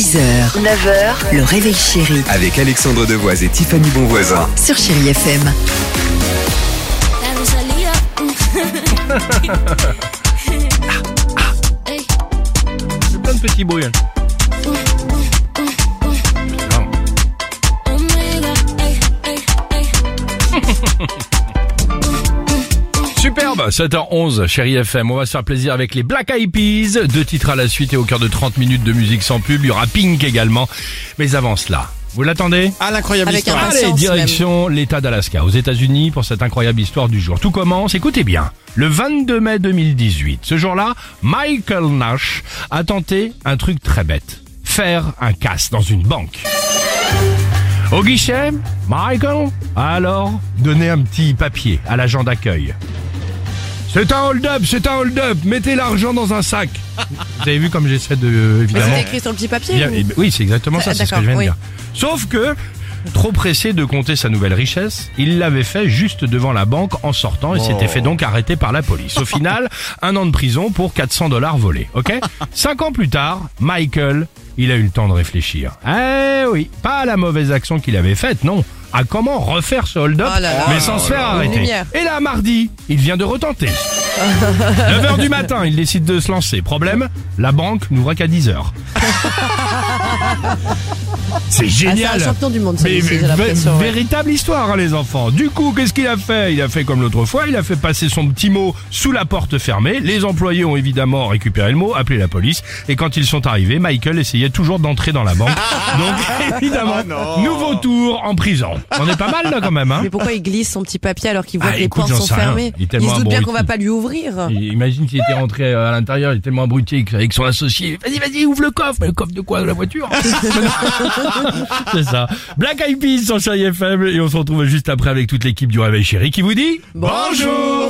6h, 9h, le réveil chéri Avec Alexandre Devoise et Tiffany Bonvoisin. sur Chérie FM. La Rosalía. Ey, C'est plein de petits bruits. hein. Superbe, 7h11, chérie FM. On va se faire plaisir avec les Black Eyed Peas. Deux titres à la suite et au cœur de 30 minutes de musique sans pub. Il y aura Pink également. Mais avant cela, vous l'attendez? Ah, l'incroyable Avec histoire. Allez, direction l'État d'Alaska, aux États-Unis, pour cette incroyable histoire du jour. Tout commence, écoutez bien, le 22 mai 2018. Ce jour-là, Michael Nash a tenté un truc très bête. Faire un casse dans une banque. Au guichet, Michael a alors donné un petit papier à l'agent d'accueil. C'est un hold-up, c'est un hold-up, mettez l'argent dans un sac. Vous avez vu comme j'essaie de, Mais évidemment... c'était écrit sur le petit papier Bien, ou- eh ben, oui, c'est exactement ça, Ah, c'est ce que je viens de dire. Sauf que, trop pressé de compter sa nouvelle richesse, il l'avait fait juste devant la banque en sortant et s'était fait donc arrêter par la police. Au final, un an de prison pour 400 dollars volés, ok? Cinq ans plus tard, Michael, il a eu le temps de réfléchir. Eh oui, pas à la mauvaise action qu'il avait faite, non. À comment refaire ce hold-up, Oh là là. mais sans se faire arrêter. lumière. Et là, mardi, il vient de retenter. 9h du matin, il décide de se lancer. Problème, la banque n'ouvre qu'à 10h. C'est Ah, c'est génial. un champion du monde, Mais l'impression. ouais. véritable histoire, hein, les enfants. Du coup, qu'est-ce qu'il a fait? Il a fait comme l'autre fois, il a fait passer son petit mot sous la porte fermée. Les employés ont évidemment récupéré le mot, appelé la police. Et quand ils sont arrivés, Michael essayait toujours d'entrer dans la banque. Donc, évidemment, Oh nouveau tour en prison. On est pas mal là quand même, hein Mais pourquoi il glisse son petit papier alors qu'il voit Ah, que les portes sont fermées? Il se doute bien qu'on va pas lui ouvrir. Et Imagine s'il était rentré à l'intérieur, il est tellement abruti avec son associé. Vas-y, vas-y, ouvre le coffre. Mais le coffre de quoi? De la voiture? C'est ça. Black Eyed Peas sur Chérie FM et on se retrouve juste après avec toute l'équipe du Réveil Chéri qui vous dit Bonjour.